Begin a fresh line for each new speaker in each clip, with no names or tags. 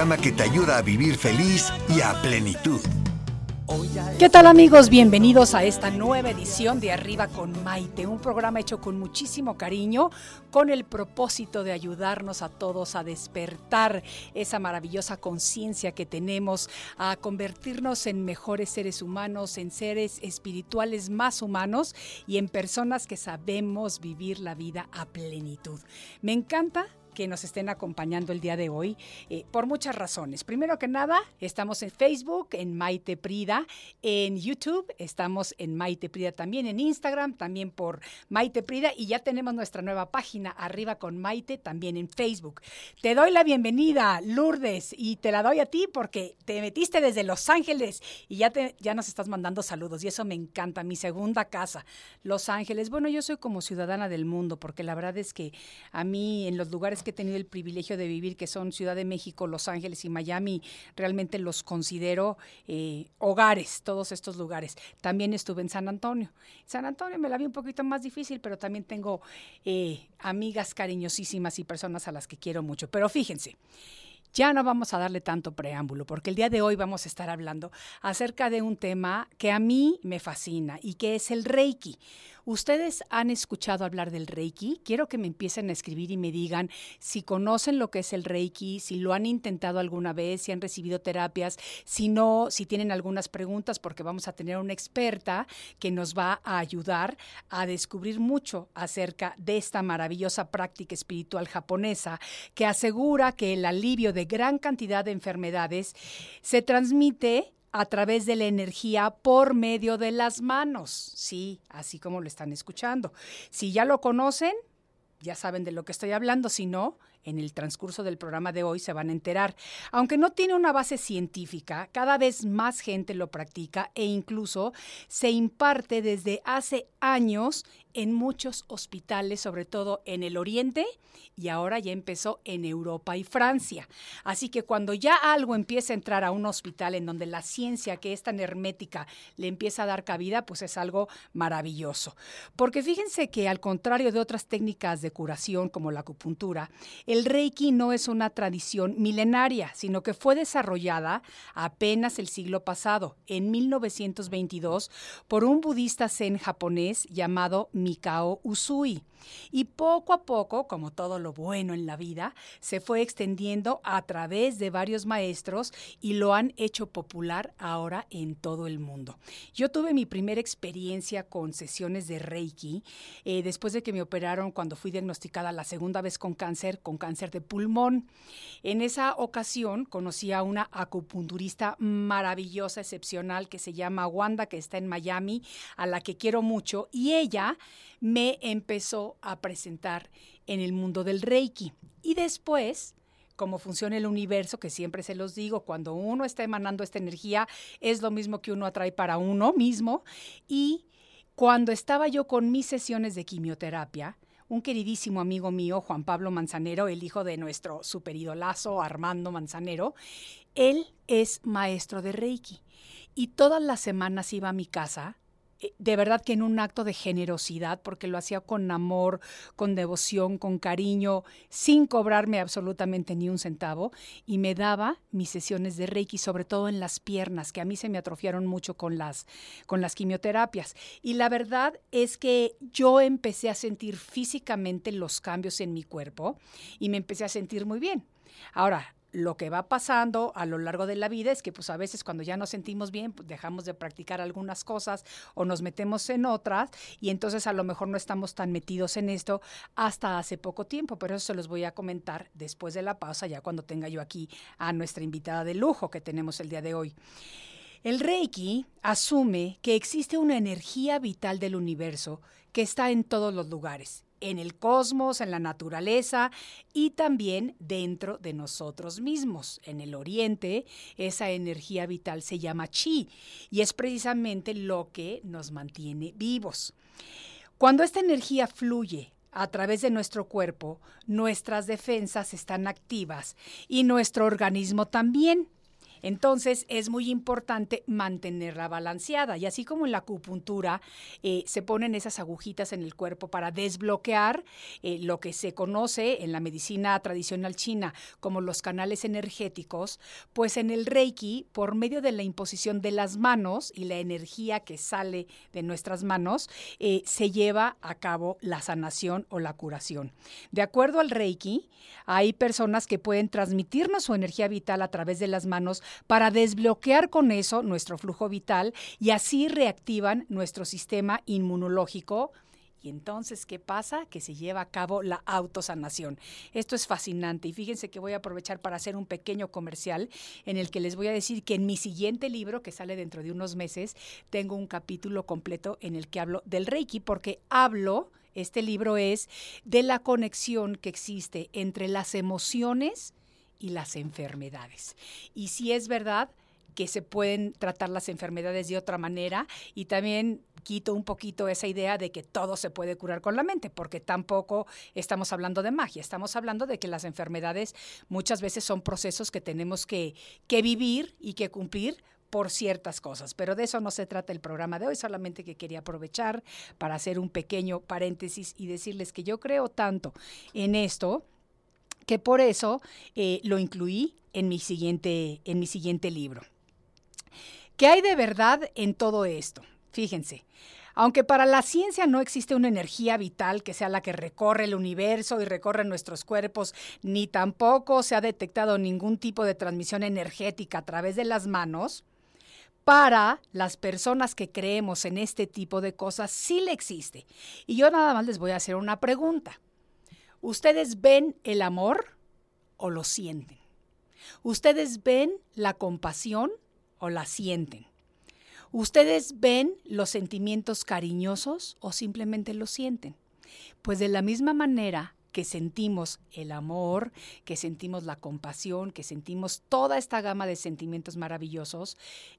Programa que te ayuda a vivir feliz y a plenitud.
¿Qué tal amigos? Bienvenidos a esta nueva edición de Arriba con Maite, un programa hecho con muchísimo cariño, con el propósito de ayudarnos a todos a despertar esa maravillosa conciencia que tenemos, a convertirnos en mejores seres humanos, en seres espirituales más humanos y en personas que sabemos vivir la vida a plenitud. Me encanta que nos estén acompañando el día de hoy eh, por muchas razones. Primero que nada, estamos en Facebook, en Maite Prida, en YouTube, estamos en Maite Prida también, en Instagram, también por Maite Prida y ya tenemos nuestra nueva página arriba con Maite también en Facebook. Te doy la bienvenida, Lourdes, y te la doy a ti porque te metiste desde Los Ángeles y ya, te, ya nos estás mandando saludos y eso me encanta, mi segunda casa, Los Ángeles. Bueno, yo soy como ciudadana del mundo porque la verdad es que a mí en los lugares que he tenido el privilegio de vivir, que son Ciudad de México, Los Ángeles y Miami, realmente los considero eh, hogares, todos estos lugares. También estuve en San Antonio. San Antonio me la vi un poquito más difícil, pero también tengo eh, amigas cariñosísimas y personas a las que quiero mucho. Pero fíjense. Ya no vamos a darle tanto preámbulo, porque el día de hoy vamos a estar hablando acerca de un tema que a mí me fascina y que es el Reiki. ¿Ustedes han escuchado hablar del Reiki? Quiero que me empiecen a escribir y me digan si conocen lo que es el Reiki, si lo han intentado alguna vez, si han recibido terapias, si no, si tienen algunas preguntas, porque vamos a tener una experta que nos va a ayudar a descubrir mucho acerca de esta maravillosa práctica espiritual japonesa que asegura que el alivio de gran cantidad de enfermedades se transmite a través de la energía por medio de las manos. Sí, así como lo están escuchando. Si ya lo conocen, ya saben de lo que estoy hablando. Si no, en el transcurso del programa de hoy se van a enterar. Aunque no tiene una base científica, cada vez más gente lo practica e incluso se imparte desde hace años en muchos hospitales, sobre todo en el Oriente, y ahora ya empezó en Europa y Francia. Así que cuando ya algo empieza a entrar a un hospital en donde la ciencia, que es tan hermética, le empieza a dar cabida, pues es algo maravilloso. Porque fíjense que al contrario de otras técnicas de curación como la acupuntura, el Reiki no es una tradición milenaria, sino que fue desarrollada apenas el siglo pasado, en 1922, por un budista zen japonés llamado Mikao Usui. Y poco a poco, como todo lo bueno en la vida, se fue extendiendo a través de varios maestros y lo han hecho popular ahora en todo el mundo. Yo tuve mi primera experiencia con sesiones de Reiki eh, después de que me operaron cuando fui diagnosticada la segunda vez con cáncer, con cáncer de pulmón. En esa ocasión conocí a una acupunturista maravillosa, excepcional, que se llama Wanda, que está en Miami, a la que quiero mucho, y ella me empezó a presentar en el mundo del Reiki. Y después, cómo funciona el universo, que siempre se los digo, cuando uno está emanando esta energía, es lo mismo que uno atrae para uno mismo. Y cuando estaba yo con mis sesiones de quimioterapia, un queridísimo amigo mío, Juan Pablo Manzanero, el hijo de nuestro superidolazo Armando Manzanero, él es maestro de Reiki. Y todas las semanas iba a mi casa de verdad que en un acto de generosidad, porque lo hacía con amor, con devoción, con cariño, sin cobrarme absolutamente ni un centavo, y me daba mis sesiones de Reiki, sobre todo en las piernas, que a mí se me atrofiaron mucho con las, con las quimioterapias. Y la verdad es que yo empecé a sentir físicamente los cambios en mi cuerpo y me empecé a sentir muy bien. Ahora, lo que va pasando a lo largo de la vida es que pues a veces cuando ya nos sentimos bien, pues dejamos de practicar algunas cosas o nos metemos en otras y entonces a lo mejor no estamos tan metidos en esto hasta hace poco tiempo, pero eso se los voy a comentar después de la pausa, ya cuando tenga yo aquí a nuestra invitada de lujo que tenemos el día de hoy. El Reiki asume que existe una energía vital del universo que está en todos los lugares en el cosmos, en la naturaleza y también dentro de nosotros mismos. En el oriente, esa energía vital se llama chi y es precisamente lo que nos mantiene vivos. Cuando esta energía fluye a través de nuestro cuerpo, nuestras defensas están activas y nuestro organismo también. Entonces es muy importante mantenerla balanceada y así como en la acupuntura eh, se ponen esas agujitas en el cuerpo para desbloquear eh, lo que se conoce en la medicina tradicional china como los canales energéticos, pues en el Reiki, por medio de la imposición de las manos y la energía que sale de nuestras manos, eh, se lleva a cabo la sanación o la curación. De acuerdo al Reiki, hay personas que pueden transmitirnos su energía vital a través de las manos para desbloquear con eso nuestro flujo vital y así reactivan nuestro sistema inmunológico. Y entonces, ¿qué pasa? Que se lleva a cabo la autosanación. Esto es fascinante y fíjense que voy a aprovechar para hacer un pequeño comercial en el que les voy a decir que en mi siguiente libro, que sale dentro de unos meses, tengo un capítulo completo en el que hablo del Reiki, porque hablo, este libro es de la conexión que existe entre las emociones y las enfermedades. Y si es verdad que se pueden tratar las enfermedades de otra manera y también quito un poquito esa idea de que todo se puede curar con la mente, porque tampoco estamos hablando de magia, estamos hablando de que las enfermedades muchas veces son procesos que tenemos que, que vivir y que cumplir por ciertas cosas, pero de eso no se trata el programa de hoy, solamente que quería aprovechar para hacer un pequeño paréntesis y decirles que yo creo tanto en esto que por eso eh, lo incluí en mi, siguiente, en mi siguiente libro. ¿Qué hay de verdad en todo esto? Fíjense, aunque para la ciencia no existe una energía vital que sea la que recorre el universo y recorre nuestros cuerpos, ni tampoco se ha detectado ningún tipo de transmisión energética a través de las manos, para las personas que creemos en este tipo de cosas sí le existe. Y yo nada más les voy a hacer una pregunta. ¿Ustedes ven el amor o lo sienten? ¿Ustedes ven la compasión o la sienten? ¿Ustedes ven los sentimientos cariñosos o simplemente los sienten? Pues de la misma manera que sentimos el amor, que sentimos la compasión, que sentimos toda esta gama de sentimientos maravillosos,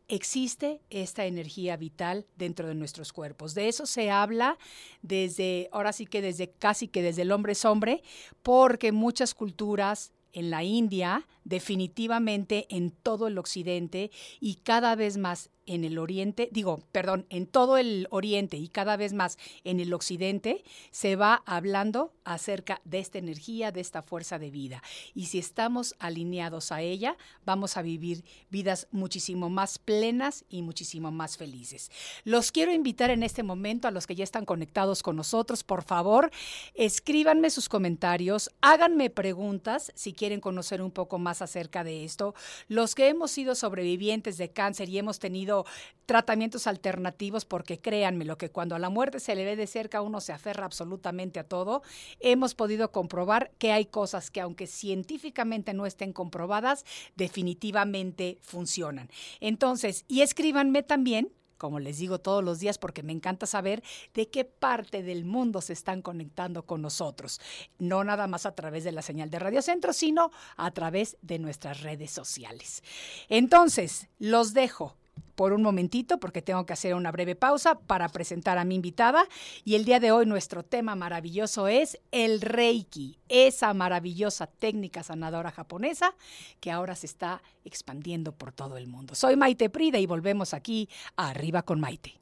existe esta energía vital dentro de nuestros cuerpos. De eso se habla desde, ahora sí que desde casi que desde el hombre es hombre, porque muchas culturas en la India, definitivamente en todo el occidente y cada vez más en el oriente, digo, perdón, en todo el oriente y cada vez más en el occidente, se va hablando acerca de esta energía, de esta fuerza de vida. Y si estamos alineados a ella, vamos a vivir vidas muchísimo más plenas y muchísimo más felices. Los quiero invitar en este momento a los que ya están conectados con nosotros, por favor, escríbanme sus comentarios, háganme preguntas si quieren conocer un poco más acerca de esto. Los que hemos sido sobrevivientes de cáncer y hemos tenido tratamientos alternativos, porque créanme, lo que cuando a la muerte se le ve de cerca uno se aferra absolutamente a todo, hemos podido comprobar que hay cosas que aunque científicamente no estén comprobadas, definitivamente funcionan. Entonces, y escríbanme también como les digo todos los días, porque me encanta saber de qué parte del mundo se están conectando con nosotros. No nada más a través de la señal de Radio Centro, sino a través de nuestras redes sociales. Entonces, los dejo por un momentito porque tengo que hacer una breve pausa para presentar a mi invitada y el día de hoy nuestro tema maravilloso es el Reiki, esa maravillosa técnica sanadora japonesa que ahora se está expandiendo por todo el mundo. Soy Maite Prida y volvemos aquí a Arriba con Maite.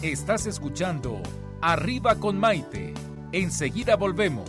Estás escuchando Arriba con Maite. Enseguida volvemos.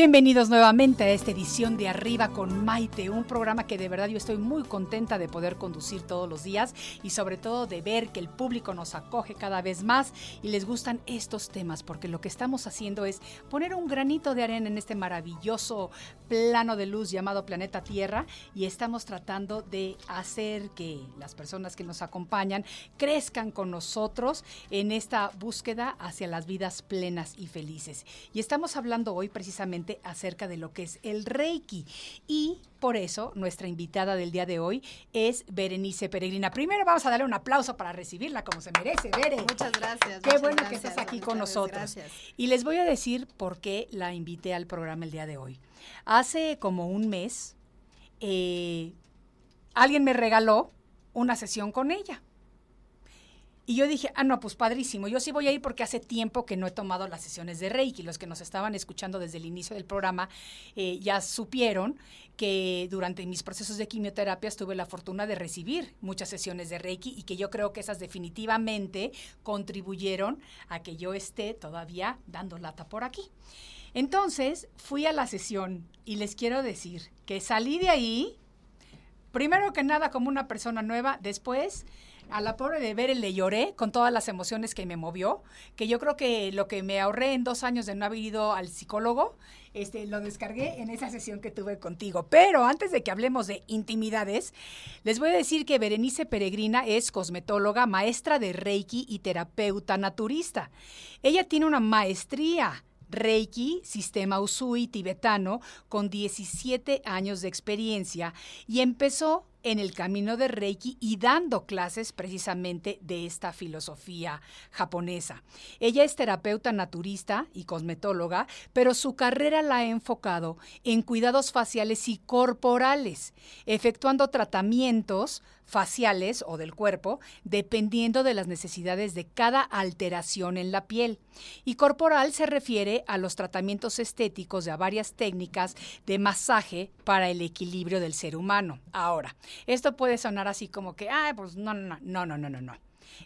Bienvenidos nuevamente a esta edición de Arriba con Maite, un programa que de verdad yo estoy muy contenta de poder conducir todos los días y sobre todo de ver que el público nos acoge cada vez más y les gustan estos temas, porque lo que estamos haciendo es poner un granito de arena en este maravilloso plano de luz llamado planeta Tierra y estamos tratando de hacer que las personas que nos acompañan crezcan con nosotros en esta búsqueda hacia las vidas plenas y felices. Y estamos hablando hoy precisamente acerca de lo que es el Reiki. Y por eso nuestra invitada del día de hoy es Berenice Peregrina. Primero vamos a darle un aplauso para recibirla como se merece, Bere.
Muchas gracias.
Qué bueno que estás aquí con nosotros. Y les voy a decir por qué la invité al programa el día de hoy. Hace como un mes, eh, alguien me regaló una sesión con ella. Y yo dije, ah, no, pues padrísimo, yo sí voy a ir porque hace tiempo que no he tomado las sesiones de Reiki. Los que nos estaban escuchando desde el inicio del programa eh, ya supieron que durante mis procesos de quimioterapia tuve la fortuna de recibir muchas sesiones de Reiki y que yo creo que esas definitivamente contribuyeron a que yo esté todavía dando lata por aquí. Entonces fui a la sesión y les quiero decir que salí de ahí, primero que nada como una persona nueva, después a la pobre de Bere le lloré con todas las emociones que me movió, que yo creo que lo que me ahorré en dos años de no haber ido al psicólogo, este, lo descargué en esa sesión que tuve contigo. Pero antes de que hablemos de intimidades, les voy a decir que Berenice Peregrina es cosmetóloga, maestra de Reiki y terapeuta naturista. Ella tiene una maestría Reiki, sistema Usui tibetano, con 17 años de experiencia y empezó en el camino de Reiki y dando clases precisamente de esta filosofía japonesa. Ella es terapeuta naturista y cosmetóloga, pero su carrera la ha enfocado en cuidados faciales y corporales, efectuando tratamientos faciales o del cuerpo, dependiendo de las necesidades de cada alteración en la piel. Y corporal se refiere a los tratamientos estéticos de varias técnicas de masaje para el equilibrio del ser humano. Ahora, esto puede sonar así como que, ah, pues no, no, no, no, no, no, no.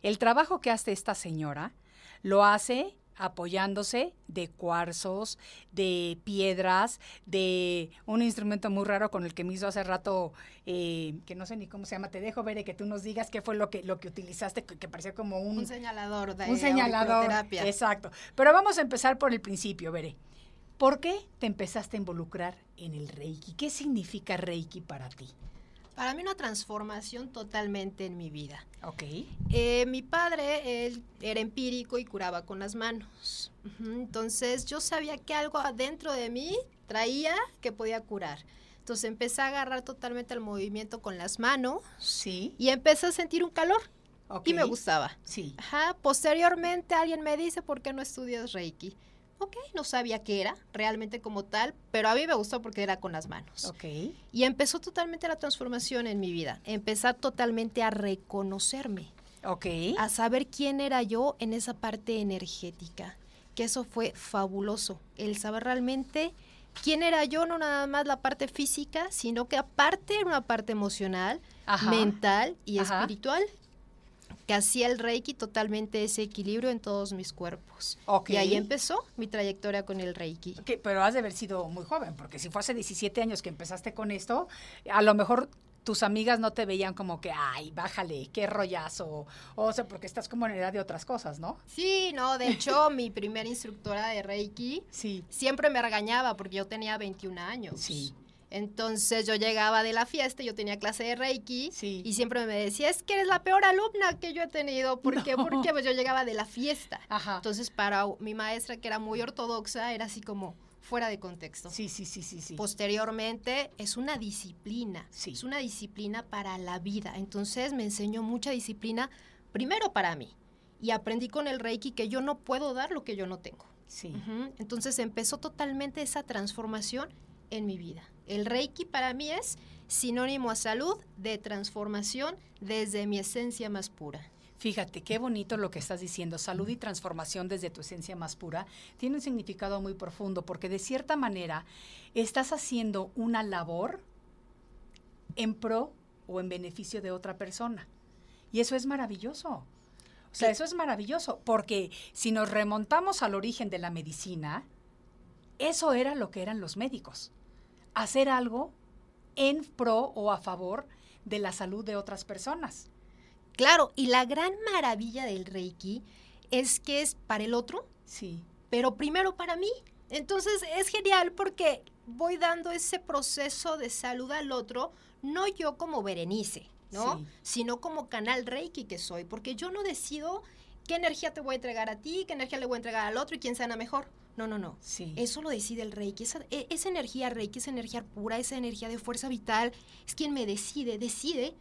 El trabajo que hace esta señora lo hace apoyándose de cuarzos, de piedras, de un instrumento muy raro con el que me hizo hace rato, eh, que no sé ni cómo se llama, te dejo ver que tú nos digas qué fue lo que, lo que utilizaste, que, parecía como un...
Un señalador de
Un señalador, exacto. Pero vamos a empezar por el principio, Veré. ¿Por qué te empezaste a involucrar en el Reiki? ¿Qué significa Reiki para ti?
Para mí una transformación totalmente en mi vida.
Ok.
Eh, mi padre, él era empírico y curaba con las manos. Entonces yo sabía que algo adentro de mí traía que podía curar. Entonces empecé a agarrar totalmente el movimiento con las manos.
Sí.
Y empecé a sentir un calor. Y me gustaba.
Sí.
Ajá. Posteriormente alguien me dice, ¿por qué no estudias Reiki? Ok, no sabía qué era realmente como tal, pero a mí me gustó porque era con las manos.
Ok.
Y empezó totalmente la transformación en mi vida. Empezar totalmente a reconocerme.
Ok.
A saber quién era yo en esa parte energética. Que eso fue fabuloso. El saber realmente quién era yo, no nada más la parte física, sino que aparte era una parte emocional, mental y espiritual que hacía el Reiki totalmente ese equilibrio en todos mis cuerpos. Y ahí empezó mi trayectoria con el Reiki.
pero has de haber sido muy joven, porque si fue hace 17 años que empezaste con esto, a lo mejor tus amigas no te veían como que, ay, bájale, qué rollazo, o sea, porque estás como en edad de otras cosas, ¿no?
Sí, no, de hecho, mi primera instructora de Reiki
sí.
siempre me regañaba porque yo tenía 21 años.
Sí.
Entonces yo llegaba de la fiesta, yo tenía clase de Reiki
sí.
y siempre me decía, es que eres la peor alumna que yo he tenido. ¿Por qué? Porque pues, yo llegaba de la fiesta.
Ajá.
Entonces para mi maestra, que era muy ortodoxa, era así como fuera de contexto.
Sí, sí, sí, sí, sí.
Posteriormente es una disciplina,
sí.
es una disciplina para la vida. Entonces me enseñó mucha disciplina, primero para mí, y aprendí con el Reiki que yo no puedo dar lo que yo no tengo.
Sí.
Entonces empezó totalmente esa transformación en mi vida. El Reiki para mí es sinónimo a salud, de transformación desde mi esencia más pura.
Fíjate, qué bonito lo que estás diciendo. Salud y transformación desde tu esencia más pura tiene un significado muy profundo porque de cierta manera estás haciendo una labor en pro o en beneficio de otra persona. Y eso es maravilloso. O sea, eso es maravilloso porque si nos remontamos al origen de la medicina, eso era lo que eran los médicos. Hacer algo en pro o a favor de la salud de otras personas.
Claro, y la gran maravilla del Reiki es que es para el otro,
Sí.
pero primero para mí. Entonces es genial porque voy dando ese proceso de salud al otro, no yo como Berenice, ¿no?
Sí.
Sino como canal Reiki que soy, porque yo no decido qué energía te voy a entregar a ti, qué energía le voy a entregar al otro y quién sana mejor. No, no, no.
Sí.
Eso lo decide el Reiki. Esa, e- esa energía Reiki, esa energía pura, esa energía de fuerza vital, es quien me decide, decide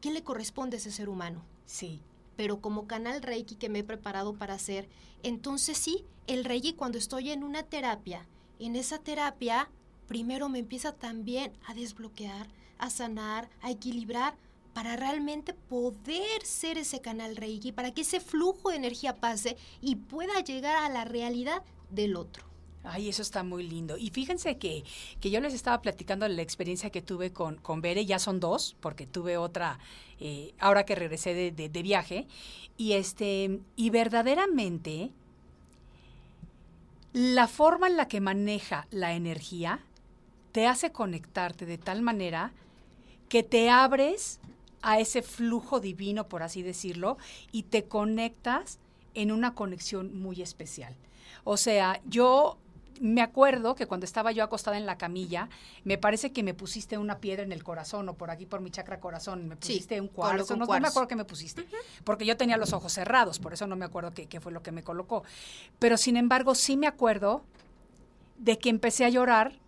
qué le corresponde a ese ser humano
Sí.
pero como canal Reiki que me he preparado para hacer, entonces sí, el Reiki cuando estoy en una terapia, en esa terapia, primero me empieza también a desbloquear, a sanar, a equilibrar, para realmente poder ser ese canal Reiki, para que ese flujo de energía pase y pueda llegar a la realidad del otro.
Ay, eso está muy lindo. Y fíjense que, que yo les estaba platicando la experiencia que tuve con, con Bere, ya son dos, porque tuve otra eh, ahora que regresé de, de- de viaje. Y este, y verdaderamente la forma en la que maneja la energía te hace conectarte de tal manera que te abres a ese flujo divino, por así decirlo, y te conectas en una conexión muy especial. O sea, yo me acuerdo que cuando estaba yo acostada en la camilla, me parece que me pusiste una piedra en el corazón o por aquí por mi chakra corazón, me
Sí,
pusiste un cuarzo, no, no me acuerdo qué me pusiste, porque yo tenía los ojos cerrados, por eso no me acuerdo qué, qué fue lo que me colocó. Pero sin embargo, sí me acuerdo de que empecé a llorar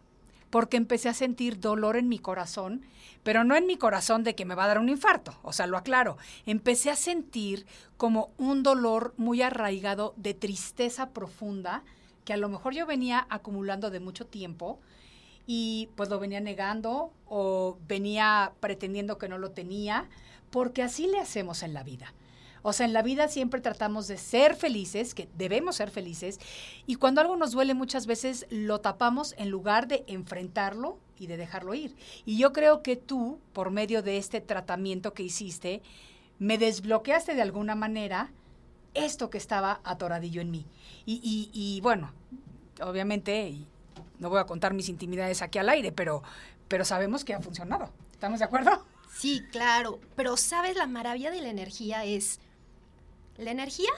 porque empecé a sentir dolor en mi corazón, pero no en mi corazón de que me va a dar un infarto, o sea, lo aclaro. Empecé a sentir como un dolor muy arraigado de tristeza profunda que a lo mejor yo venía acumulando de mucho tiempo y pues lo venía negando o venía pretendiendo que no lo tenía, porque así le hacemos en la vida. O sea, en la vida siempre tratamos de ser felices, que debemos ser felices, y cuando algo nos duele muchas veces lo tapamos en lugar de enfrentarlo y de dejarlo ir. Y yo creo que tú, por medio de este tratamiento que hiciste, me desbloqueaste de alguna manera esto que estaba atoradillo en mí. Y, y- y, bueno, obviamente, no voy a contar mis intimidades aquí al aire, pero, pero sabemos que ha funcionado. ¿Estamos de acuerdo?
Sí, claro, pero sabes, la maravilla de la energía es, la energía,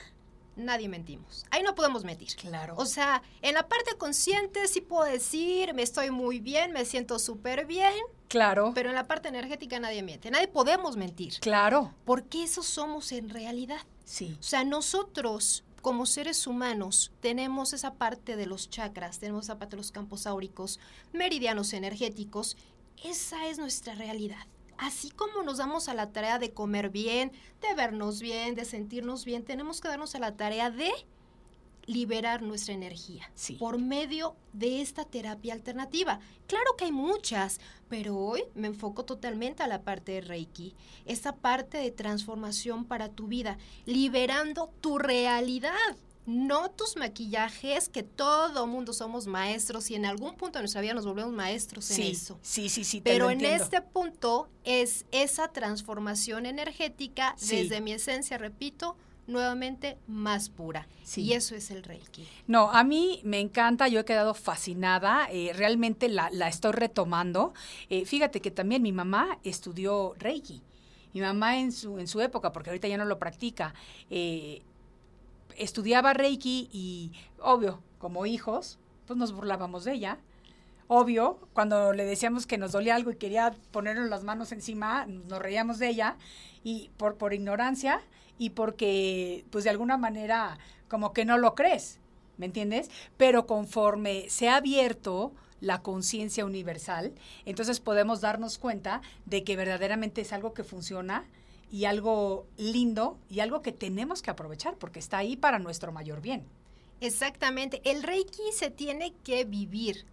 nadie mentimos, ahí no podemos mentir.
Claro.
O sea, en la parte consciente sí puedo decir, me estoy muy bien, me siento súper bien,
Claro,
pero en la parte energética nadie miente, nadie podemos mentir,
claro,
porque eso somos en realidad.
sí,
O sea, nosotros como seres humanos tenemos esa parte de los chakras, tenemos esa parte de los campos áuricos, meridianos energéticos, esa es nuestra realidad. Así como nos damos a la tarea de comer bien, de vernos bien, de sentirnos bien, tenemos que darnos a la tarea de liberar nuestra energía
Sí.
por medio de esta terapia alternativa. Claro que hay muchas, pero hoy me enfoco totalmente a la parte de Reiki, esa parte de transformación para tu vida, liberando tu realidad, no tus maquillajes, que todo mundo somos maestros y en algún punto de nuestra vida nos volvemos maestros en
sí,
eso.
sí, sí, sí, te
Pero
lo
en
entiendo.
este punto es esa transformación energética
Sí.
desde mi esencia, repito, nuevamente más pura.
Sí.
Y eso es el Reiki.
No, a mí me encanta, yo he quedado fascinada, eh, realmente la, la estoy retomando. Eh, fíjate que también mi mamá estudió Reiki. Mi mamá en su, en su época, porque ahorita ya no lo practica, eh, estudiaba Reiki y, obvio, como hijos, pues nos burlábamos de ella. Obvio, cuando le decíamos que nos dolía algo y quería ponernos las manos encima, nos reíamos de ella y por, por ignorancia y porque, pues de alguna manera, como que no lo crees, ¿me entiendes? Pero conforme se ha abierto la conciencia universal, entonces podemos darnos cuenta de que verdaderamente es algo que funciona y algo lindo y algo que tenemos que aprovechar porque está ahí para nuestro mayor bien.
Exactamente. El Reiki se tiene que vivir.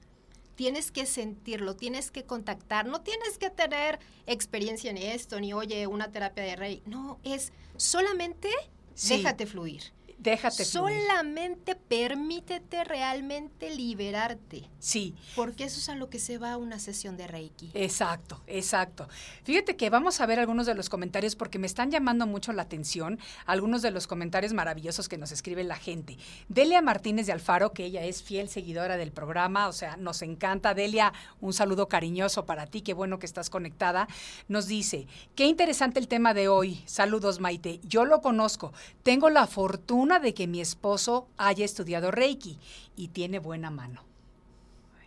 Tienes que sentirlo, tienes que contactar, no tienes que tener experiencia en esto, ni oye, una terapia de Reiki. No, es solamente
Sí.
déjate fluir.
Déjate fluir.
Solamente permítete realmente liberarte.
Sí.
Porque eso es a lo que se va una sesión de Reiki.
Exacto, exacto. Fíjate que vamos a ver algunos de los comentarios porque me están llamando mucho la atención algunos de los comentarios maravillosos que nos escribe la gente. Delia Martínez de Alfaro, que ella es fiel seguidora del programa, o sea, nos encanta. Delia, un saludo cariñoso para ti, qué bueno que estás conectada. Nos dice, qué interesante el tema de hoy. Saludos, Maite. Yo lo conozco. Tengo la fortuna de que mi esposo haya estudiado Reiki y tiene buena mano.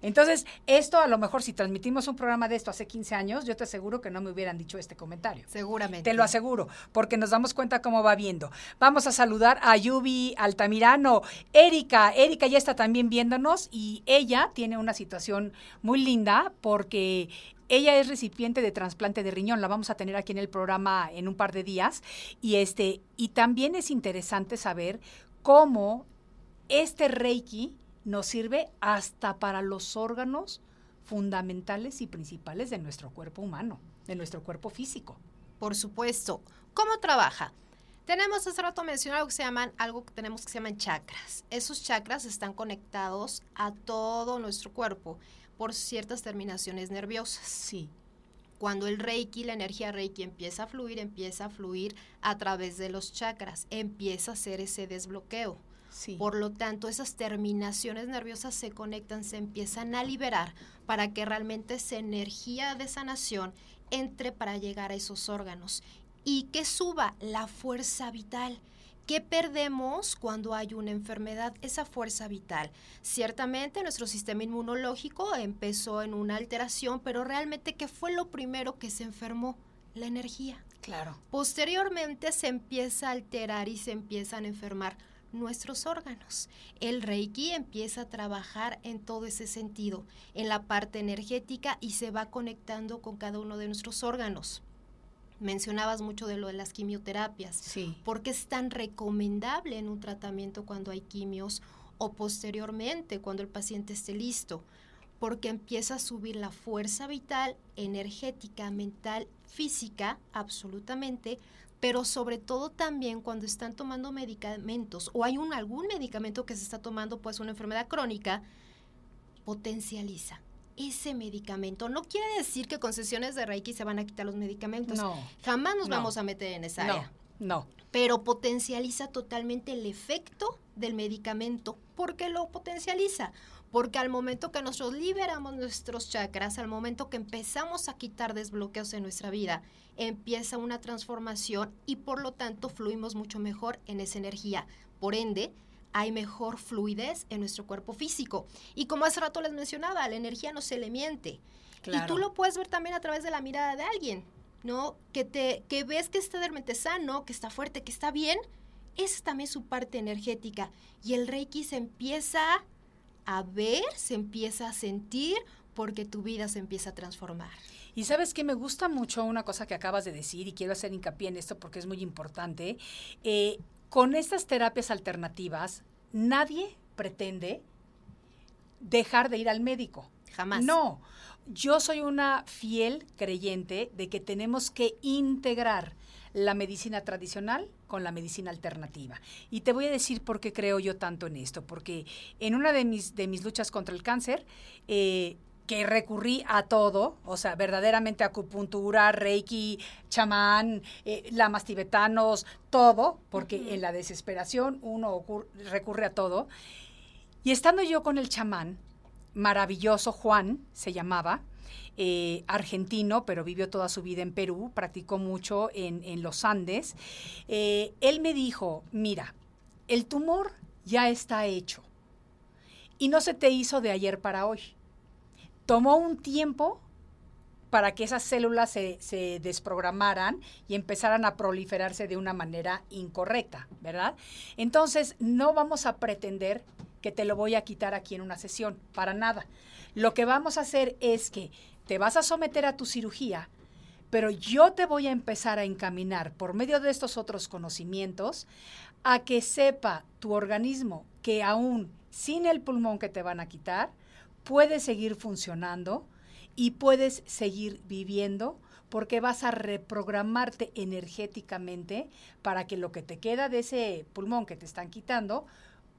Entonces, esto a lo mejor si transmitimos un programa de esto hace 15 años, yo te aseguro que no me hubieran dicho este comentario.
Seguramente.
Te lo aseguro, porque nos damos cuenta cómo va viendo. Vamos a saludar a Yubi Altamirano. Erika, Erika ya está también viéndonos y ella tiene una situación muy linda porque ella es recipiente de trasplante de riñón, la vamos a tener aquí en el programa en un par de días y este y también es interesante saber cómo este Reiki nos sirve hasta para los órganos fundamentales y principales de nuestro cuerpo humano, de nuestro cuerpo físico.
Por supuesto. ¿Cómo trabaja? Tenemos hace rato mencionado que se llaman, algo que tenemos que se llaman chakras. Esos chakras están conectados a todo nuestro cuerpo por ciertas terminaciones nerviosas.
Sí.
Cuando el Reiki, la energía Reiki empieza a fluir, empieza a fluir a través de los chakras, empieza a hacer ese desbloqueo. Por lo tanto, esas terminaciones nerviosas se conectan, se empiezan a liberar para que realmente esa energía de sanación entre para llegar a esos órganos y que suba la fuerza vital. ¿Qué perdemos cuando hay una enfermedad? Esa fuerza vital. Ciertamente nuestro sistema inmunológico empezó en una alteración, pero realmente ¿qué fue lo primero que se enfermó? La energía.
Claro.
Posteriormente se empieza a alterar y se empiezan a enfermar nuestros órganos. El Reiki empieza a trabajar en todo ese sentido, en la parte energética y se va conectando con cada uno de nuestros órganos. Mencionabas mucho de lo de las quimioterapias.
Sí.
¿Por qué es tan recomendable en un tratamiento cuando hay quimios o posteriormente cuando el paciente esté listo? Porque empieza a subir la fuerza vital, energética, mental, física, absolutamente, pero sobre todo también cuando están tomando medicamentos o hay un, algún medicamento que se está tomando, pues una enfermedad crónica, potencializa ese medicamento. No quiere decir que con sesiones de Reiki se van a quitar los medicamentos.
No.
Jamás nos vamos a meter en esa área.
No.
Pero potencializa totalmente el efecto del medicamento. ¿Por qué lo potencializa? Porque al momento que nosotros liberamos nuestros chakras, al momento que empezamos a quitar desbloqueos en nuestra vida, empieza una transformación y por lo tanto fluimos mucho mejor en esa energía. Por ende, hay mejor fluidez en nuestro cuerpo físico. Y como hace rato les mencionaba, la energía no se le miente. Y tú lo puedes ver también a través de la mirada de alguien, ¿no? Que, te, que ves que está realmente sano, que está fuerte, que está bien. Esa es también su parte energética. Y el Reiki se empieza a ver, se empieza a sentir, porque tu vida se empieza a transformar.
Y sabes que me gusta mucho una cosa que acabas de decir y quiero hacer hincapié en esto porque es muy importante. Eh, con estas terapias alternativas, nadie pretende dejar de ir al médico.
Jamás.
No, yo soy una fiel creyente de que tenemos que integrar la medicina tradicional con la medicina alternativa. Y te voy a decir por qué creo yo tanto en esto, porque en una de mis, de mis luchas contra el cáncer, eh, que recurrí a todo, o sea, verdaderamente acupuntura, reiki, chamán, eh, lamas tibetanos, todo, porque en la desesperación uno recurre a todo. Y estando yo con el chamán, maravilloso Juan se llamaba, eh, argentino, pero vivió toda su vida en Perú, practicó mucho en, los Andes. Eh, él me dijo, mira, el tumor ya está hecho y no se te hizo de ayer para hoy. Tomó un tiempo para que esas células se, desprogramaran y empezaran a proliferarse de una manera incorrecta, ¿verdad? Entonces, no vamos a pretender que te lo voy a quitar aquí en una sesión, para nada. Lo que vamos a hacer es que te vas a someter a tu cirugía, pero yo te voy a empezar a encaminar por medio de estos otros conocimientos a que sepa tu organismo que aún sin el pulmón que te van a quitar, puedes seguir funcionando y puedes seguir viviendo porque vas a reprogramarte energéticamente para que lo que te queda de ese pulmón que te están quitando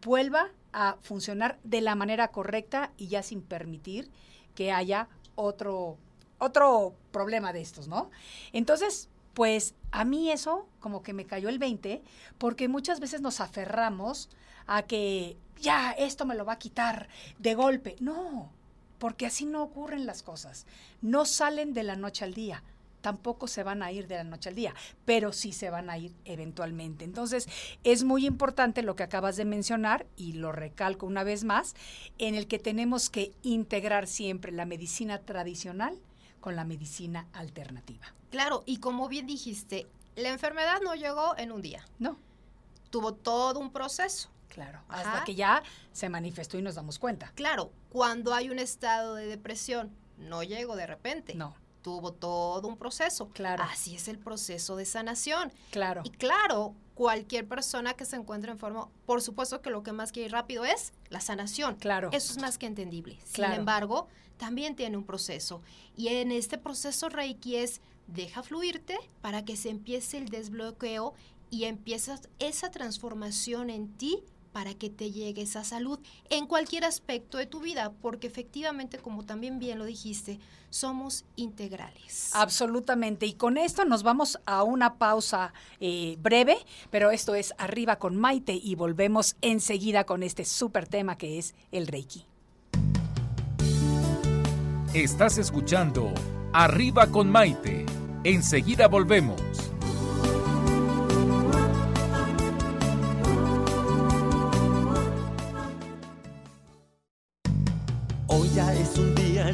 vuelva a funcionar de la manera correcta y ya sin permitir que haya otro, otro problema de estos, ¿no? Entonces, pues a mí eso como que me cayó el 20, porque muchas veces nos aferramos a que ya esto me lo va a quitar de golpe. No, porque así no ocurren las cosas. No salen de la noche al día tampoco se van a ir de la noche al día, pero sí se van a ir eventualmente. Entonces, es muy importante lo que acabas de mencionar, y lo recalco una vez más, en el que tenemos que integrar siempre la medicina tradicional con la medicina alternativa.
Claro, y como bien dijiste, la enfermedad no llegó en un día.
No.
Tuvo todo un proceso.
Claro, hasta que ya se manifestó y nos damos cuenta.
Claro, cuando hay un estado de depresión, no llegó de repente.
No
tuvo todo un proceso.
Claro.
Así es el proceso de sanación.
Claro.
Y claro, cualquier persona que se encuentre enfermo, por supuesto que lo que más quiere ir rápido es la sanación.
Claro.
Eso es más que entendible. Sin embargo, también tiene un proceso. Y en este proceso Reiki es deja fluirte para que se empiece el desbloqueo y empiezas esa transformación en ti para que te llegue esa salud en cualquier aspecto de tu vida, porque efectivamente, como también bien lo dijiste, somos integrales.
Absolutamente. Y con esto nos vamos a una pausa eh, breve, pero esto es Arriba con Maite y volvemos enseguida con este súper tema que es el Reiki.
Estás escuchando Arriba con Maite. Enseguida volvemos.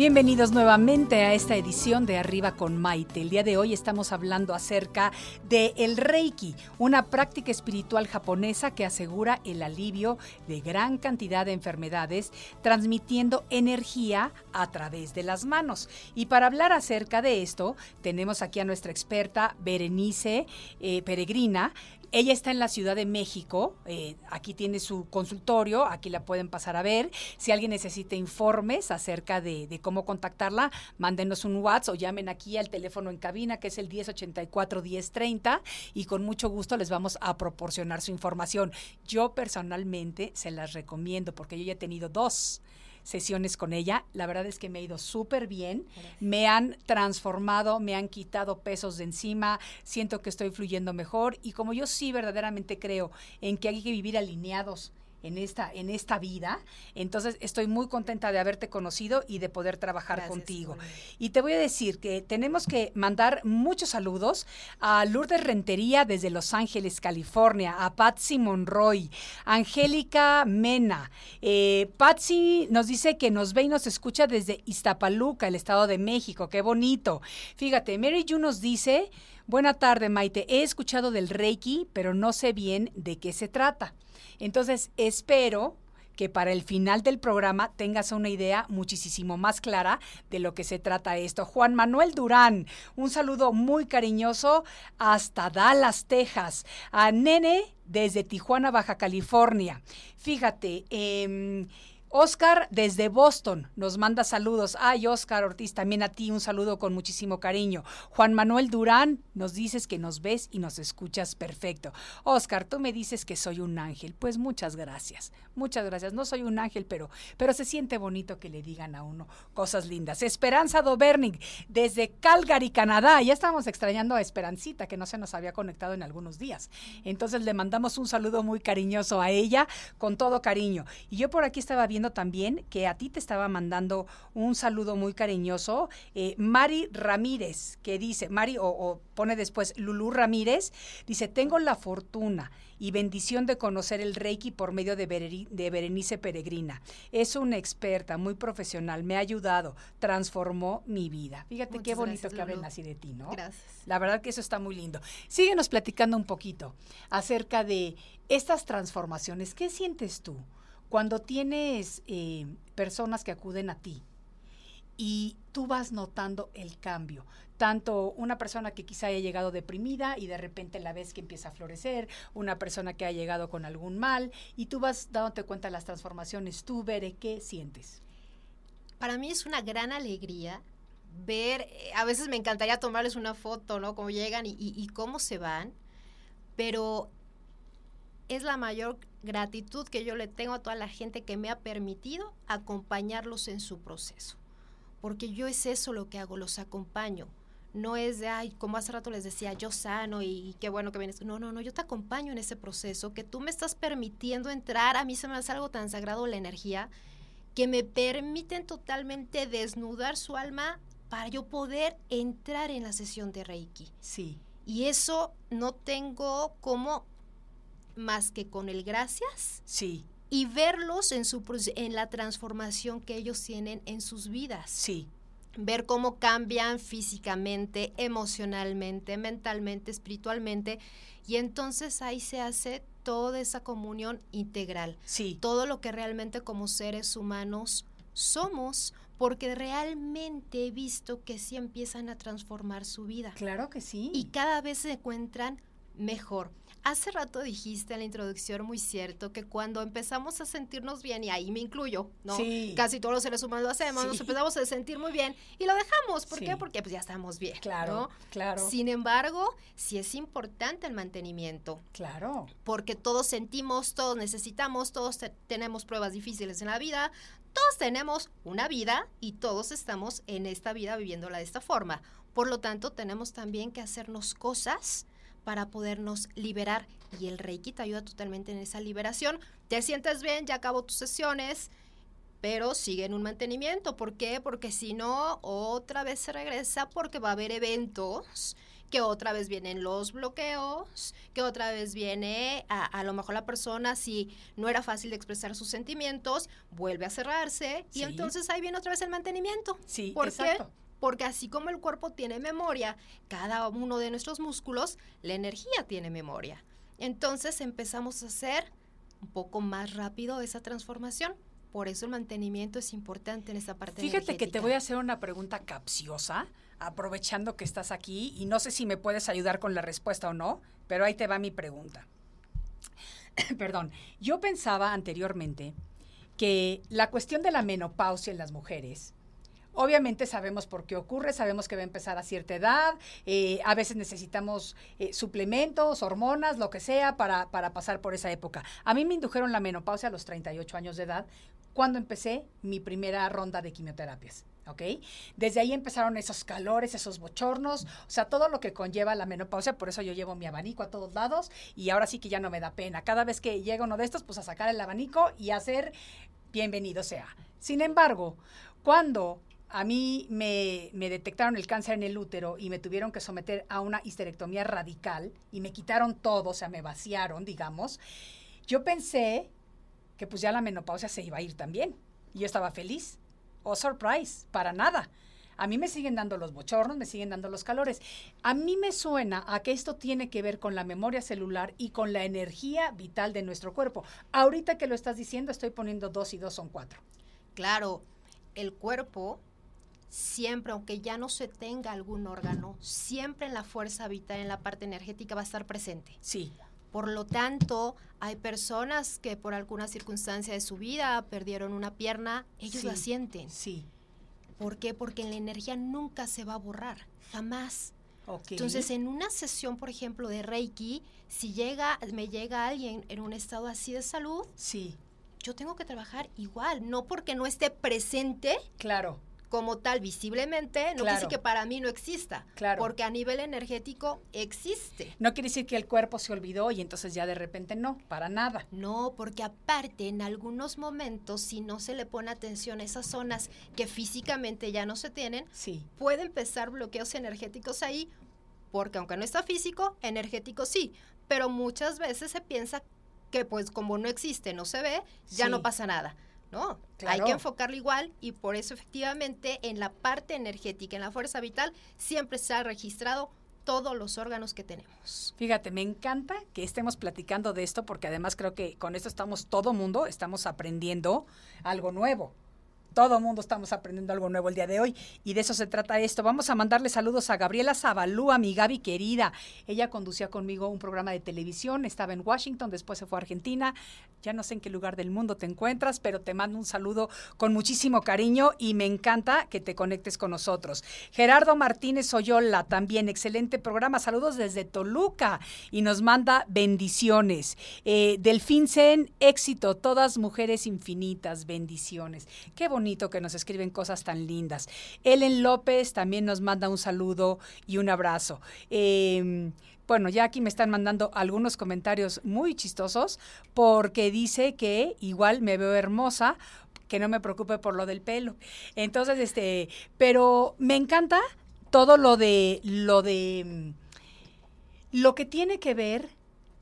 Bienvenidos nuevamente a esta edición de Arriba con Maite. El día de hoy estamos hablando acerca de el Reiki, una práctica espiritual japonesa que asegura el alivio de gran cantidad de enfermedades, transmitiendo energía a través de las manos. Y para hablar acerca de esto, tenemos aquí a nuestra experta Berenice eh, Peregrina, ella está en la Ciudad de México, eh, aquí tiene su consultorio, aquí la pueden pasar a ver. Si alguien necesita informes acerca de, cómo contactarla, mándenos un WhatsApp o llamen aquí al teléfono en cabina, que es el 1084-1030, y con mucho gusto les vamos a proporcionar su información. Yo personalmente se las recomiendo porque yo ya he tenido dos sesiones con ella. La verdad es que me ha ido súper bien. Me han transformado, me han quitado pesos de encima, siento que estoy fluyendo mejor y como yo sí verdaderamente creo en que hay que vivir alineados en esta, en esta vida. Entonces estoy muy contenta de haberte conocido y de poder trabajar contigo. Y te voy a decir que tenemos que mandar muchos saludos a Lourdes Rentería desde Los Ángeles, California, a Patsy Monroy, Angélica Mena. Eh, Patsy nos dice que nos ve y nos escucha desde Iztapaluca, el Estado de México. Qué bonito. Fíjate, Mary Yu nos dice, buena tarde Maite, he escuchado del Reiki, pero no sé bien de qué se trata. Entonces, espero que para el final del programa tengas una idea muchísimo más clara de lo que se trata esto. Juan Manuel Durán, un saludo muy cariñoso hasta Dallas, Texas. A Nene desde Tijuana, Baja California. Fíjate, eh, Oscar desde Boston nos manda saludos. Ay, Oscar Ortiz, también a ti un saludo con muchísimo cariño. Juan Manuel Durán, nos dices que nos ves y nos escuchas perfecto. Oscar, tú me dices que soy un ángel. Pues muchas gracias. Muchas gracias. No soy un ángel, pero, pero se siente bonito que le digan a uno cosas lindas. Esperanza Dobernig, desde Calgary, Canadá. Ya estábamos extrañando a Esperancita, que no se nos había conectado en algunos días. Entonces le mandamos un saludo muy cariñoso a ella, con todo cariño. Y yo por aquí estaba viendo también que a ti te estaba mandando un saludo muy cariñoso. eh, Mari Ramírez, que dice, Mari, o, o pone después Lulú Ramírez, dice, tengo la fortuna y bendición de conocer el Reiki por medio de, Berenice Peregrina. Es una experta, muy profesional, me ha ayudado, transformó mi vida. Fíjate qué bonito
gracias,
que hablen así de ti, ¿no?
Gracias.
La verdad que eso está muy lindo. Síguenos platicando un poquito acerca de estas transformaciones. ¿Qué sientes tú cuando tienes eh, personas que acuden a ti y tú vas notando el cambio? Tanto una persona que quizá haya llegado deprimida y de repente la ves que empieza a florecer, una persona que ha llegado con algún mal y tú vas dándote cuenta de las transformaciones. Tú, Bere, ¿qué sientes?
Para mí es una gran alegría ver, eh, a veces me encantaría tomarles una foto, ¿no? Cómo llegan y cómo se van, pero es la mayor gratitud que yo le tengo a toda la gente que me ha permitido acompañarlos en su proceso. Porque yo es eso lo que hago, los acompaño. No es de, ay, como hace rato les decía, yo sano y qué bueno que vienes. No, no, no, yo te acompaño en ese proceso que tú me estás permitiendo entrar. A mí se me hace algo tan sagrado la energía que me permiten totalmente desnudar su alma para yo poder entrar en la sesión de Reiki.
Sí,
Y eso no tengo como más que con el gracias
sí,
y verlos en, su, en la transformación que ellos tienen en sus vidas.
sí,
Ver cómo cambian físicamente, emocionalmente, mentalmente, espiritualmente. Y entonces ahí se hace toda esa comunión integral
sí.
todo lo que realmente como seres humanos somos, porque realmente he visto que sí empiezan a transformar su vida
Claro que sí.
y cada vez se encuentran mejor. Hace rato dijiste en la introducción muy cierto que cuando empezamos a sentirnos bien, y ahí me incluyo, ¿no?
Sí.
Casi todos los seres humanos lo hacemos, nos empezamos a sentir muy bien y lo dejamos. ¿Por
Sí.
qué? Porque pues ya estamos bien.
Claro,
¿no?
claro.
Sin embargo, sí es importante el mantenimiento
Claro.
porque todos sentimos, todos necesitamos, todos te- tenemos pruebas difíciles en la vida, todos tenemos una vida y todos estamos en esta vida viviéndola de esta forma. Por lo tanto, tenemos también que hacernos cosas para podernos liberar y el Reiki te ayuda totalmente en esa liberación. Te sientes bien, ya acabó tus sesiones, pero sigue en un mantenimiento. ¿Por qué? Porque si no, otra vez se regresa porque va a haber eventos que otra vez vienen los bloqueos, que otra vez viene a, a lo mejor la persona, si no era fácil de expresar sus sentimientos, vuelve a cerrarse
Sí.
y entonces ahí viene otra vez el mantenimiento.
Sí,
¿Por
exacto.
qué? Porque así como el cuerpo tiene memoria, cada uno de nuestros músculos, la energía tiene memoria. Entonces empezamos a hacer un poco más rápido esa transformación. Por eso el mantenimiento es importante en esa parte
Fíjate que te voy a hacer una pregunta capciosa, aprovechando que estás aquí, y no sé si me puedes ayudar con la respuesta o no, pero ahí te va mi pregunta. Perdón, yo pensaba anteriormente que la cuestión de la menopausia en las mujeres, obviamente sabemos por qué ocurre, sabemos que va a empezar a cierta edad, eh, a veces necesitamos eh, suplementos, hormonas, lo que sea, para, para pasar por esa época. A mí me indujeron la menopausia a los 38 años de edad, cuando empecé mi primera ronda de quimioterapias. Desde ahí empezaron esos calores, esos bochornos, o sea, todo lo que conlleva la menopausia, por eso yo llevo mi abanico a todos lados y ahora sí que ya no me da pena. Cada vez que llega uno de estos, pues a sacar el abanico y hacer bienvenido sea. Sin embargo, cuando a mí me, detectaron el cáncer en el útero y me tuvieron que someter a una histerectomía radical y me quitaron todo, o sea, me vaciaron, digamos, yo pensé que pues ya la menopausia se iba a ir también. Y yo estaba feliz. Oh, surprise, para nada. A mí me siguen dando los bochornos, me siguen dando los calores. A mí me suena a que esto tiene que ver con la memoria celular y con la energía vital de nuestro cuerpo. Ahorita que lo estás diciendo, estoy poniendo dos y dos son cuatro.
Claro, el cuerpo siempre, aunque ya no se tenga algún órgano, siempre en la fuerza vital, en la parte energética va a estar presente.
Sí,
Por lo tanto, hay personas que por alguna circunstancia de su vida perdieron una pierna, ellos
Sí.
la sienten.
sí.
¿Por qué? Porque la energía nunca se va a borrar, jamás. Entonces, en una sesión, por ejemplo, de Reiki, si llega, me llega alguien en un estado así de salud,
sí,
yo tengo que trabajar igual, no porque no esté presente,
claro.
Como tal visiblemente, no quiere decir que para mí no exista,
Claro.
porque a nivel energético existe.
No quiere decir que el cuerpo se olvidó y entonces ya de repente no, para nada.
No, porque aparte en algunos momentos, si no se le pone atención a esas zonas que físicamente ya no se tienen,
Sí.
puede empezar bloqueos energéticos ahí, porque aunque no está físico, energético sí, pero muchas veces se piensa que pues como no existe, no se ve, ya
Sí.
no pasa nada. No, hay que enfocarlo igual y por eso efectivamente en la parte energética, en la fuerza vital, siempre se ha registrado todos los órganos que tenemos.
Fíjate, me encanta que estemos platicando de esto porque además creo que con esto estamos todo mundo, estamos aprendiendo algo nuevo. Todo mundo estamos aprendiendo algo nuevo el día de hoy y de eso se trata esto. Vamos a mandarle saludos a Gabriela Zabalúa, mi Gaby querida. Ella conducía conmigo un programa de televisión, estaba en Washington, después se fue a Argentina. Ya no sé en qué lugar del mundo te encuentras, pero te mando un saludo con muchísimo cariño y me encanta que te conectes con nosotros. Gerardo Martínez Oyola, también excelente programa. Saludos desde Toluca y nos manda bendiciones. Eh, Delfín Zen, éxito, todas mujeres infinitas, bendiciones. Qué bonito que nos escriben cosas tan lindas. Ellen López también nos manda un saludo y un abrazo. Eh, bueno, ya aquí me están mandando algunos comentarios muy chistosos porque dice que igual me veo hermosa, que no me preocupe por lo del pelo. Entonces, este, pero me encanta todo lo de lo de lo que tiene que ver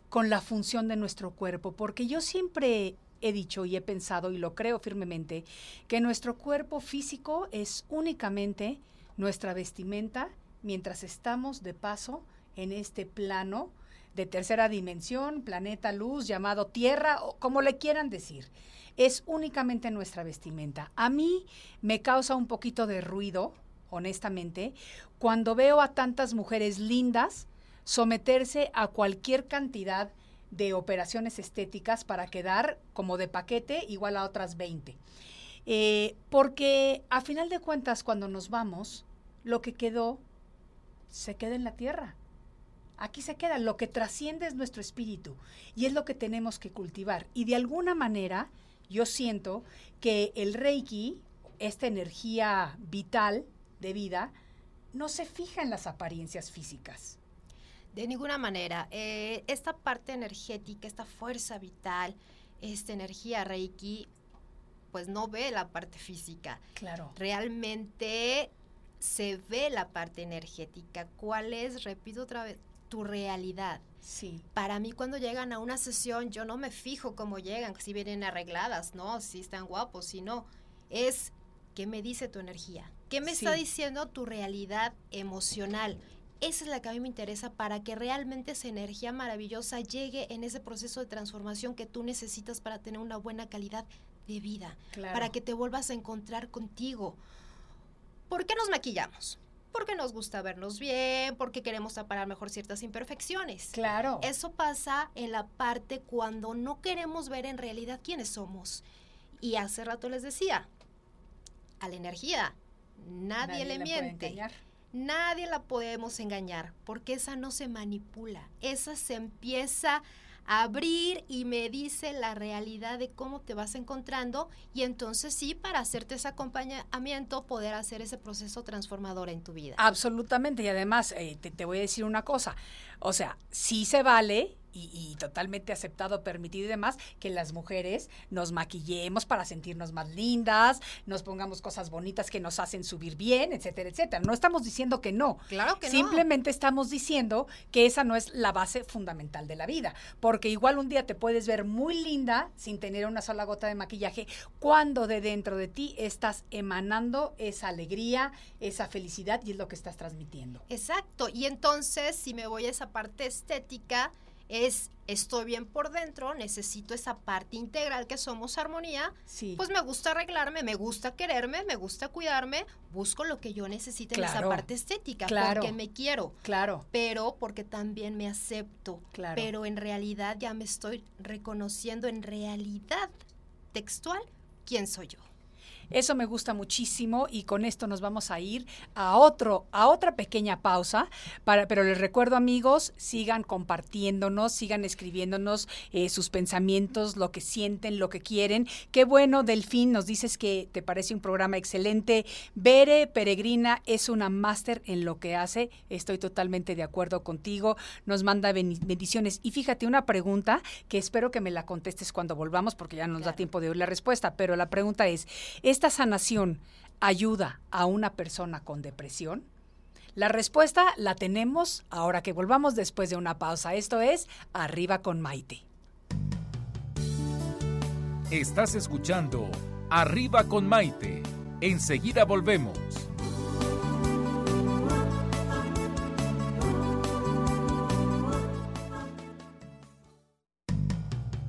con la función de nuestro cuerpo, porque yo siempre he dicho y he pensado y lo creo firmemente que nuestro cuerpo físico es únicamente nuestra vestimenta mientras estamos de paso en este plano de tercera dimensión, planeta luz, llamado Tierra, o como le quieran decir. Es únicamente nuestra vestimenta. A mí me causa un poquito de ruido, honestamente, cuando veo a tantas mujeres lindas someterse a cualquier cantidad de operaciones estéticas para quedar como de paquete igual a otras 20. Eh, porque a final de cuentas, cuando nos vamos, lo que quedó se queda en la tierra. Aquí se queda, lo que trasciende es nuestro espíritu y es lo que tenemos que cultivar. Y de alguna manera yo siento que el Reiki, esta energía vital de vida, no se fija en las apariencias físicas.
De ninguna manera. Eh, esta parte energética, esta fuerza vital, esta energía Reiki, pues no ve la parte física.
Claro.
Realmente se ve la parte energética. ¿Cuál es, repito otra vez, tu realidad?
Sí.
Para mí cuando llegan a una sesión yo no me fijo cómo llegan, si vienen arregladas, no, si están guapos, si no. Es qué me dice tu energía, qué me
Sí.
está diciendo tu realidad emocional. Esa es la que a mí me interesa para que realmente esa energía maravillosa llegue en ese proceso de transformación que tú necesitas para tener una buena calidad de vida,
Claro.
para que te vuelvas a encontrar contigo. ¿Por qué nos maquillamos? Porque nos gusta vernos bien, porque queremos tapar mejor ciertas imperfecciones.
Claro.
Eso pasa en la parte cuando no queremos ver en realidad quiénes somos. Y hace rato les decía, a la energía nadie, le
la puede
miente. Nadie la podemos engañar, porque esa no se manipula. Esa se empieza a abrir y me dice la realidad de cómo te vas encontrando y entonces sí, para hacerte ese acompañamiento, poder hacer ese proceso transformador en tu vida.
Absolutamente. Y además, eh, te, te voy a decir una cosa. O sea, sí se vale y, y totalmente aceptado, permitido y demás, que las mujeres nos maquillemos para sentirnos más lindas, nos pongamos cosas bonitas que nos hacen subir bien, etcétera, etcétera. No estamos diciendo que no.
Claro que no.
Simplemente estamos diciendo que esa no es la base fundamental de la vida. Porque igual un día te puedes ver muy linda sin tener una sola gota de maquillaje, cuando de dentro de ti estás emanando esa alegría, esa felicidad y es lo que estás transmitiendo.
Exacto. Y entonces, si me voy a esa parte estética, es estoy bien por dentro, necesito esa parte integral que somos armonía.
Sí.
Pues me gusta arreglarme, me gusta quererme, me gusta cuidarme, busco lo que yo necesite en esa parte estética,
Claro.
porque me quiero,
Claro.
pero porque también me acepto.
Claro.
Pero en realidad ya me estoy reconociendo en realidad textual quién soy yo.
Eso me gusta muchísimo y con esto nos vamos a ir a otro, a otra pequeña pausa. Para, pero les recuerdo, amigos, sigan compartiéndonos, sigan escribiéndonos eh, sus pensamientos, lo que sienten, lo que quieren. Qué bueno, Delfín, nos dices que te parece un programa excelente. Bere Peregrina es una máster en lo que hace. Estoy totalmente de acuerdo contigo. Nos manda bendiciones. Y fíjate, una pregunta que espero que me la contestes cuando volvamos, porque ya no nos da tiempo de oír la respuesta. Pero la pregunta es: ¿esta sanación ayuda a una persona con depresión? La respuesta la tenemos ahora que volvamos después de una pausa. Esto es Arriba con Maite.
Estás escuchando Arriba con Maite. Enseguida volvemos.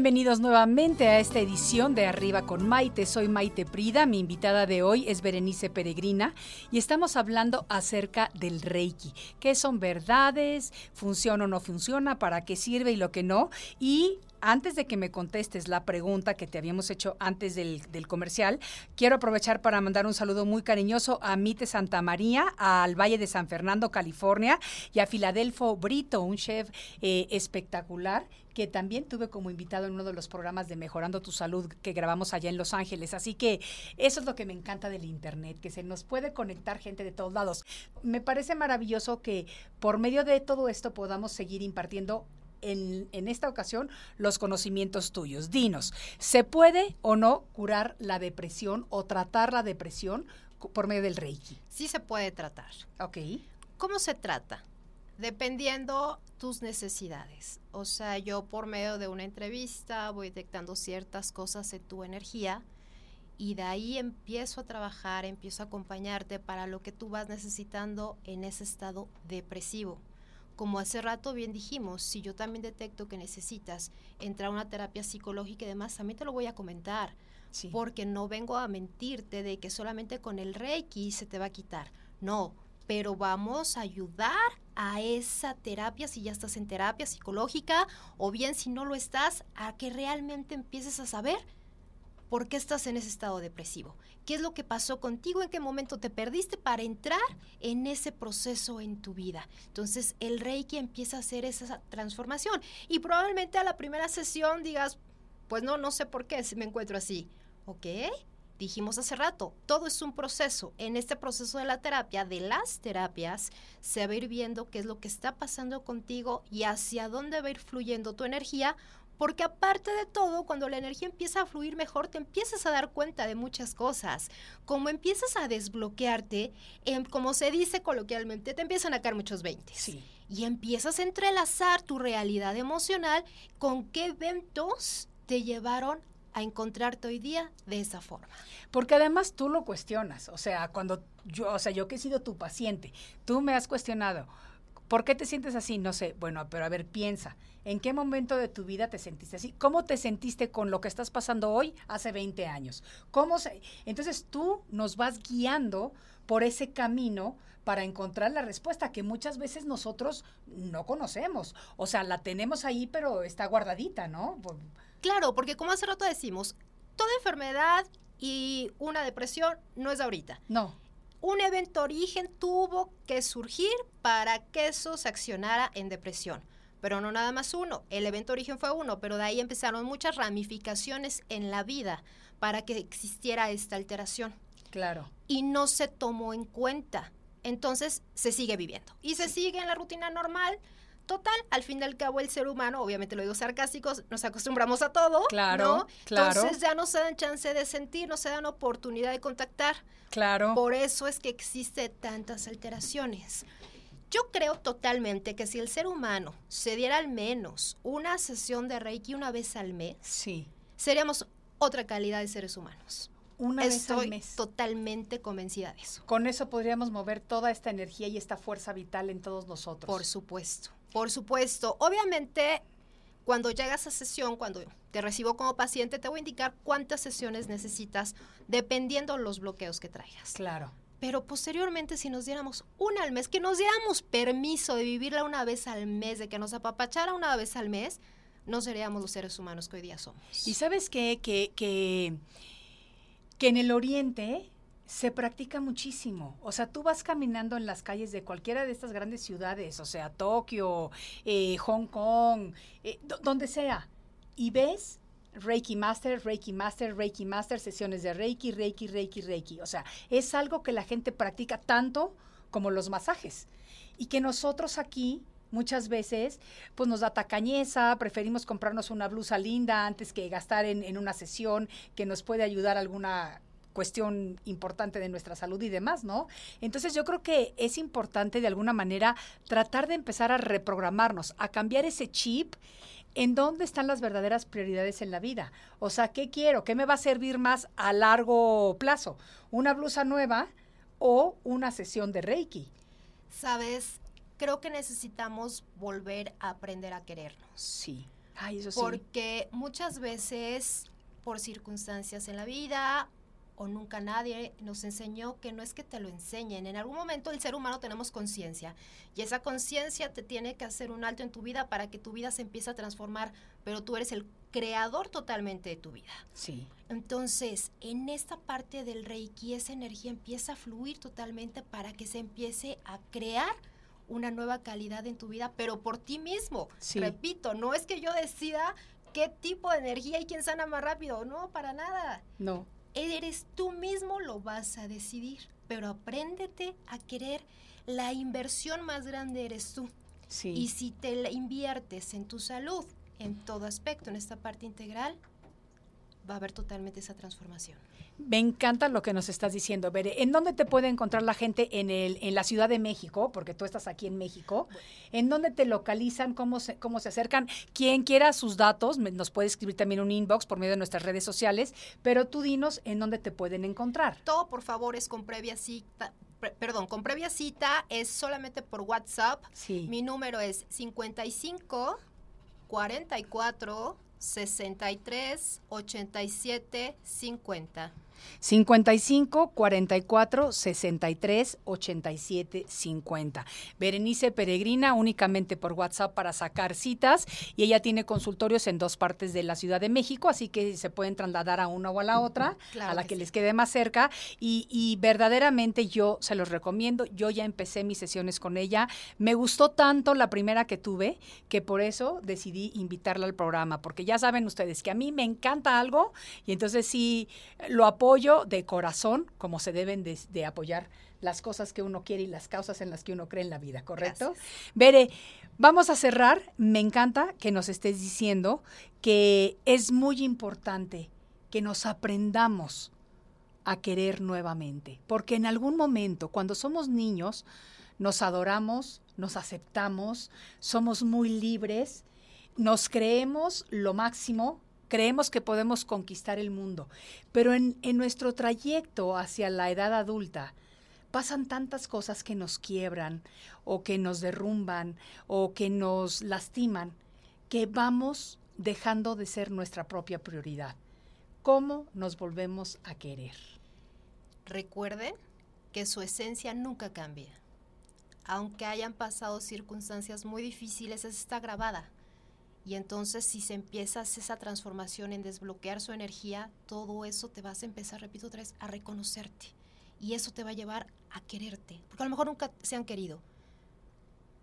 Bienvenidos nuevamente a esta edición de Arriba con Maite. Soy Maite Prida, mi invitada de hoy es Berenice Peregrina y estamos hablando acerca del Reiki. ¿Qué son verdades? ¿Funciona o no funciona? ¿Para qué sirve y lo que no? Y antes de que me contestes la pregunta que te habíamos hecho antes del, comercial, quiero aprovechar para mandar un saludo muy cariñoso a Mite Santa María, al Valle de San Fernando, California, y a Filadelfo Brito, un chef eh, espectacular que también tuve como invitado en uno de los programas de Mejorando tu Salud que grabamos allá en Los Ángeles. Así que eso es lo que me encanta del Internet, que se nos puede conectar gente de todos lados. Me parece maravilloso que por medio de todo esto podamos seguir impartiendo en, en, esta ocasión los conocimientos tuyos. Dinos, ¿se puede o no curar la depresión o tratar la depresión por medio del Reiki?
Sí se puede tratar.
Ok.
¿Cómo se trata? Dependiendo tus necesidades. O sea, yo por medio de una entrevista voy detectando ciertas cosas en tu energía y de ahí empiezo a trabajar, empiezo a acompañarte para lo que tú vas necesitando en ese estado depresivo como hace rato bien dijimos, si yo también detecto que necesitas entrar a una terapia psicológica y demás, también te lo voy a comentar. Sí. Porque no vengo a mentirte de que solamente con el Reiki se te va a quitar. No, pero vamos a ayudar a esa terapia, si ya estás en terapia psicológica, o bien si no lo estás, a que realmente empieces a saber por qué estás en ese estado depresivo. ¿Qué es lo que pasó contigo? ¿En qué momento te perdiste para entrar en ese proceso en tu vida? Entonces el Reiki empieza a hacer esa transformación y probablemente a la primera sesión digas, pues no, no sé por qué me encuentro así. ¿Ok? Dijimos hace rato, todo es un proceso. En este proceso de la terapia, de las terapias, se va a ir viendo qué es lo que está pasando contigo y hacia dónde va a ir fluyendo tu energía porque aparte de todo, cuando la energía empieza a fluir mejor, te empiezas a dar cuenta de muchas cosas. Como empiezas a desbloquearte, eh, como se dice coloquialmente, te empiezan a caer muchos 20.
Sí.
Y empiezas a entrelazar tu realidad emocional con qué eventos te llevaron a encontrarte hoy día de esa forma.
Porque además tú lo cuestionas, o sea, cuando yo, o sea, yo que he sido tu paciente, tú me has cuestionado, ¿por qué te sientes así? No sé, bueno, pero a ver, piensa, ¿En qué momento de tu vida te sentiste así? ¿Cómo te sentiste con lo que estás pasando hoy hace 20 años? ¿Cómo se... Entonces tú nos vas guiando por ese camino para encontrar la respuesta que muchas veces nosotros no conocemos. O sea, la tenemos ahí, pero está guardadita, ¿no?
Claro, porque como hace rato decimos, toda enfermedad y una depresión no es ahorita.
No.
Un evento origen tuvo que surgir para que eso se accionara en depresión pero no nada más uno. El evento origen fue uno, pero de ahí empezaron muchas ramificaciones en la vida para que existiera esta alteración.
Claro.
Y no se tomó en cuenta. Entonces se sigue viviendo. Y se sigue en la rutina normal. Total, al fin y al cabo el ser humano, obviamente lo digo sarcásticos, nos acostumbramos a todo,
Claro,
¿no?
claro.
Entonces ya no se dan chance de sentir, no se dan oportunidad de contactar.
Claro.
Por eso es que existe tantas alteraciones. Yo creo totalmente que si el ser humano se diera al menos una sesión de Reiki una vez al mes,
Sí.
seríamos otra calidad de seres humanos.
Una vez
Estoy
al mes.
totalmente convencida de eso.
Con eso podríamos mover toda esta energía y esta fuerza vital en todos nosotros.
Por supuesto, por supuesto. Obviamente, cuando llegas a sesión, cuando te recibo como paciente, te voy a indicar cuántas sesiones necesitas dependiendo los bloqueos que traigas.
Claro.
Pero posteriormente, si nos diéramos una al mes, que nos diéramos permiso de vivirla una vez al mes, de que nos apapachara una vez al mes, no seríamos los seres humanos que hoy día somos.
Y sabes qué? Que, que, que en el oriente se practica muchísimo. O sea, tú vas caminando en las calles de cualquiera de estas grandes ciudades, o sea, Tokio, eh, Hong Kong, eh, do- donde sea, y ves Reiki Master, Reiki Master, Reiki Master, sesiones de Reiki, Reiki, Reiki, Reiki. O sea, es algo que la gente practica tanto como los masajes. Y que nosotros aquí muchas veces pues nos da tacañeza, preferimos comprarnos una blusa linda antes que gastar en, en una sesión que nos puede ayudar alguna cuestión importante de nuestra salud y demás, ¿no? Entonces yo creo que es importante de alguna manera tratar de empezar a reprogramarnos, a cambiar ese chip en dónde están las verdaderas prioridades en la vida. O sea, ¿qué quiero? ¿Qué me va a servir más a largo plazo? ¿Una blusa nueva o una sesión de Reiki?
Sabes, creo que necesitamos volver a aprender a querernos.
Sí. Ay, eso sí.
Porque muchas veces, por circunstancias en la vida, o nunca nadie nos enseñó que no es que te lo enseñen. En algún momento el ser humano tenemos conciencia y esa conciencia te tiene que hacer un alto en tu vida para que tu vida se empiece a transformar, pero tú eres el creador totalmente de tu vida.
Sí.
Entonces, en esta parte del Reiki, esa energía empieza a fluir totalmente para que se empiece a crear una nueva calidad en tu vida, pero por ti mismo.
Sí.
Repito, no es que yo decida qué tipo de energía y quién sana más rápido, no, para nada.
No.
Eres tú mismo lo vas a decidir, pero apréndete a querer. La inversión más grande eres tú.
Sí.
Y si te la inviertes en tu salud, en todo aspecto, en esta parte integral, va a haber totalmente esa transformación.
Me encanta lo que nos estás diciendo, Bere. ¿En dónde te puede encontrar la gente en, el, en la Ciudad de México? Porque tú estás aquí en México. ¿En dónde te localizan? ¿Cómo se, cómo se acercan? Quien quiera sus datos, nos puede escribir también un inbox por medio de nuestras redes sociales. Pero tú dinos en dónde te pueden encontrar.
Todo, por favor, es con previa cita. perdón, con previa cita es solamente por WhatsApp.
Sí.
Mi número es 55 44 63 87 50.
55 44 63 87 50. Berenice Peregrina únicamente por WhatsApp para sacar citas y ella tiene consultorios en dos partes de la Ciudad de México, así que se pueden trasladar a una o a la otra,
Claro
a la
que
que,
sí.
les quede más cerca y, y verdaderamente yo se los recomiendo. Yo ya empecé mis sesiones con ella. Me gustó tanto la primera que tuve que por eso decidí invitarla al programa, porque ya saben ustedes que a mí me encanta algo y entonces sí lo apoyo de corazón, como se deben de, de apoyar las cosas que uno quiere y las causas en las que uno cree en la vida, ¿correcto? Bere, vamos a cerrar. Me encanta que nos estés diciendo que es muy importante que nos aprendamos a querer nuevamente, porque en algún momento, cuando somos niños, nos adoramos, nos aceptamos, somos muy libres, nos creemos lo máximo, creemos que podemos conquistar el mundo, pero en, nuestro trayecto hacia la edad adulta, pasan tantas cosas que nos quiebran o que nos derrumban o que nos lastiman, que vamos dejando de ser nuestra propia prioridad. ¿Cómo nos volvemos a querer?
Recuerden que su esencia nunca cambia. Aunque hayan pasado circunstancias muy difíciles, esa está grabada. Y entonces si se empieza esa transformación en desbloquear su energía, todo eso te vas a empezar, repito otra vez, a reconocerte. Y eso te va a llevar a quererte. Porque a lo mejor nunca se han querido.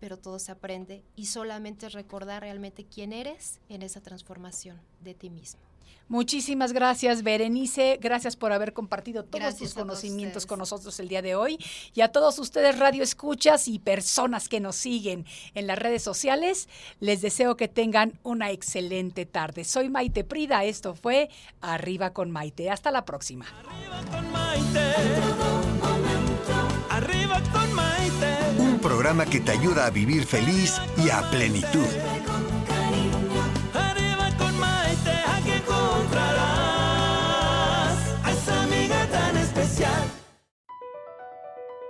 Pero todo se aprende y solamente recordar realmente quién eres en esa transformación de ti mismo.
Muchísimas gracias, Berenice. Gracias por haber compartido todos
Gracias
tus conocimientos
ustedes.
con nosotros el día de hoy. Y a todos ustedes, radio escuchas y personas que nos siguen en las redes sociales, les deseo que tengan una excelente tarde. Soy Maite Prida. Esto fue Arriba con Maite. Hasta la próxima.
con Maite. Arriba con Maite.
Un programa que te ayuda a vivir feliz y a plenitud.